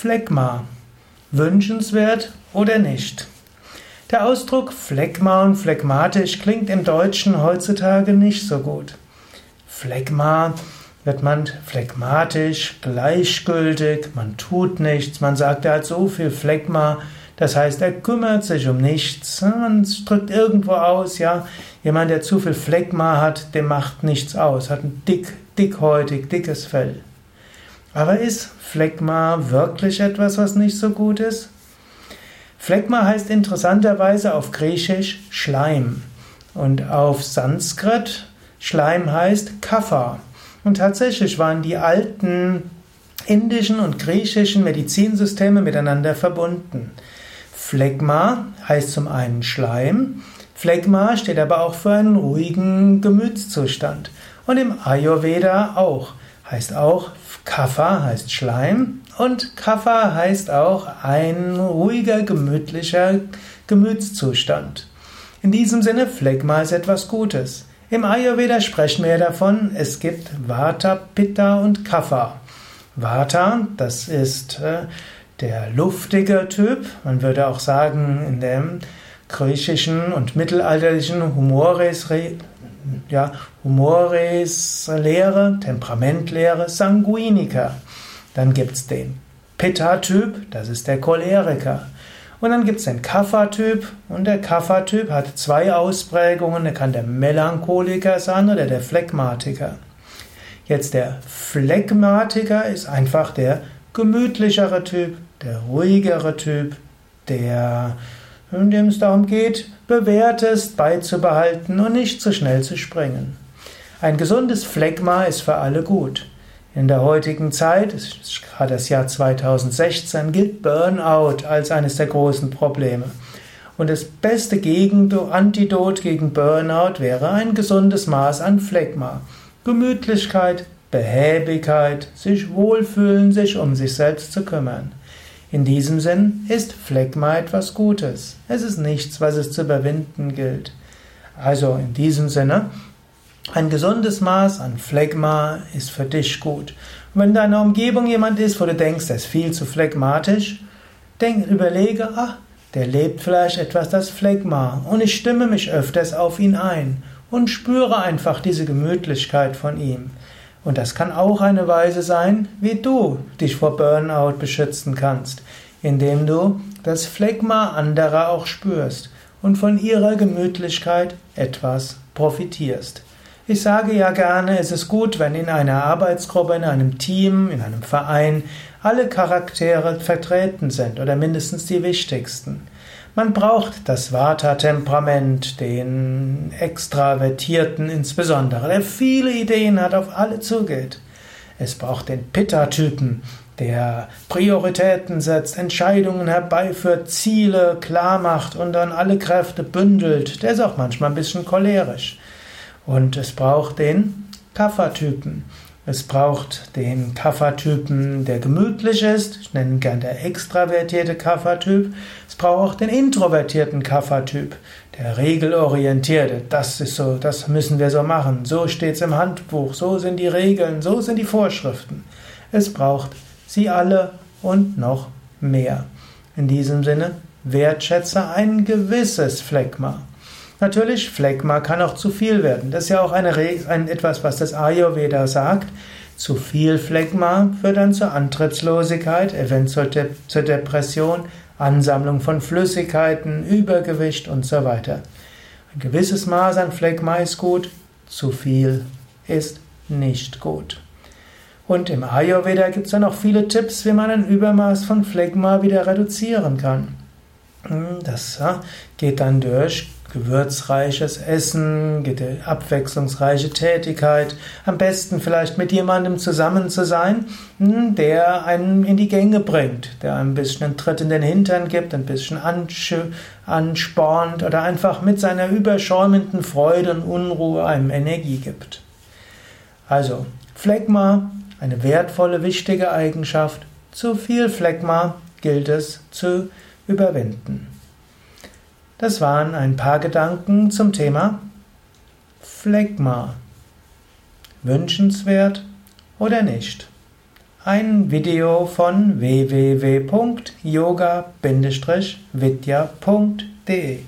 Phlegma. Wünschenswert oder nicht? Der Ausdruck Phlegma und phlegmatisch klingt im Deutschen heutzutage nicht so gut. Phlegma wird man phlegmatisch, gleichgültig, man tut nichts, man sagt, er hat so viel Phlegma, das heißt, er kümmert sich um nichts, man drückt irgendwo aus, ja, jemand, der zu viel Phlegma hat, der macht nichts aus, hat ein dick, dickhäutig, dickes Fell. Aber ist Phlegma wirklich etwas, was nicht so gut ist? Phlegma heißt interessanterweise auf Griechisch Schleim und auf Sanskrit Schleim heißt Kapha. Und tatsächlich waren die alten indischen und griechischen Medizinsysteme miteinander verbunden. Phlegma heißt zum einen Schleim, Phlegma steht aber auch für einen ruhigen Gemütszustand. Und im Ayurveda auch. Heißt auch Kapha heißt Schleim und Kapha heißt auch ein ruhiger, gemütlicher Gemütszustand. In diesem Sinne, Phlegma ist etwas Gutes. Im Ayurveda sprechen wir davon, es gibt Vata, Pitta und Kapha. Vata, das ist äh, der luftige Typ. Man würde auch sagen, in dem griechischen und mittelalterlichen Humores ja, Humores-Lehre, Temperamentlehre, Sanguiniker. Dann gibt es den Pitta-Typ, das ist der Choleriker. Und dann gibt es den Kapha-Typ und der Kapha-Typ hat zwei Ausprägungen. Er kann der Melancholiker sein oder der Phlegmatiker. Jetzt der Phlegmatiker ist einfach der gemütlichere Typ, der ruhigere Typ, der in dem es darum geht, Bewährtes beizubehalten und nicht zu schnell zu springen. Ein gesundes Phlegma ist für alle gut. In der heutigen Zeit, es ist gerade das Jahr 2016, gilt Burnout als eines der großen Probleme. Und das beste Antidot gegen Burnout wäre ein gesundes Maß an Phlegma. Gemütlichkeit, Behäbigkeit, sich wohlfühlen, sich um sich selbst zu kümmern. In diesem Sinn ist Phlegma etwas Gutes. Es ist nichts, was es zu überwinden gilt. Also in diesem Sinne, ein gesundes Maß an Phlegma ist für dich gut. Und wenn in deiner Umgebung jemand ist, wo du denkst, er ist viel zu phlegmatisch, denk, überlege, ah, der lebt vielleicht etwas das Phlegma und ich stimme mich öfters auf ihn ein und spüre einfach diese Gemütlichkeit von ihm. Und das kann auch eine Weise sein, wie du dich vor Burnout beschützen kannst, indem du das Phlegma anderer auch spürst und von ihrer Gemütlichkeit etwas profitierst. Ich sage ja gerne, es ist gut, wenn in einer Arbeitsgruppe, in einem Team, in einem Verein alle Charaktere vertreten sind oder mindestens die wichtigsten. Man braucht das Vata-Temperament, den Extravertierten insbesondere, der viele Ideen hat, auf alle zugeht. Es braucht den Pitta-Typen, der Prioritäten setzt, Entscheidungen herbeiführt, Ziele klar macht und dann alle Kräfte bündelt. Der ist auch manchmal ein bisschen cholerisch. Und es braucht den Kapha-Typen, es braucht den Kapha-Typen, der gemütlich ist. Ich nenne ihn gern der extravertierte Kapha-Typ. Es braucht auch den introvertierten Kapha-Typ, der regelorientierte. Das ist so, das müssen wir so machen. So steht es im Handbuch. So sind die Regeln. So sind die Vorschriften. Es braucht sie alle und noch mehr. In diesem Sinne, wertschätze ein gewisses Phlegma. Natürlich, Phlegma kann auch zu viel werden. Das ist ja auch eine, ein, etwas, was das Ayurveda sagt. Zu viel Phlegma führt dann zur Antriebslosigkeit, eventuell de zur Depression, Ansammlung von Flüssigkeiten, Übergewicht und so weiter. Ein gewisses Maß an Phlegma ist gut, zu viel ist nicht gut. Und im Ayurveda gibt es dann auch viele Tipps, wie man ein Übermaß von Phlegma wieder reduzieren kann. Hm, das geht dann durch gewürzreiches Essen, abwechslungsreiche Tätigkeit, am besten vielleicht mit jemandem zusammen zu sein, hm, der einen in die Gänge bringt, der ein bisschen einen Tritt in den Hintern gibt, ein bisschen anspornt oder einfach mit seiner überschäumenden Freude und Unruhe einem Energie gibt. Also, Phlegma, eine wertvolle, wichtige Eigenschaft. Zu viel Phlegma gilt es zu überwinden. Das waren ein paar Gedanken zum Thema Phlegma. Wünschenswert oder nicht? ein Video von www.yoga-vidya.de